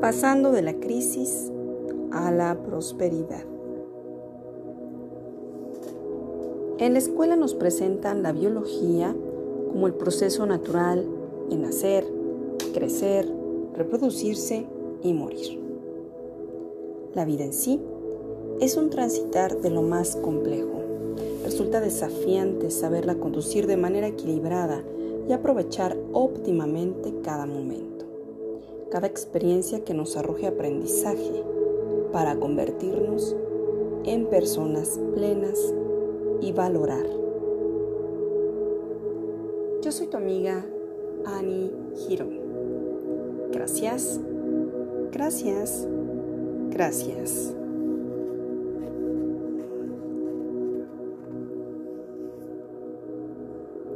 pasando de la crisis a la prosperidad. En la escuela nos presentan la biología como el proceso natural de nacer, crecer, reproducirse y morir. La vida en sí es un transitar de lo más complejo. Resulta desafiante saberla conducir de manera equilibrada y aprovechar óptimamente cada momento, cada experiencia que nos arroje aprendizaje para convertirnos en personas plenas y valorar. Yo soy tu amiga Annie Girón. Gracias, gracias, gracias.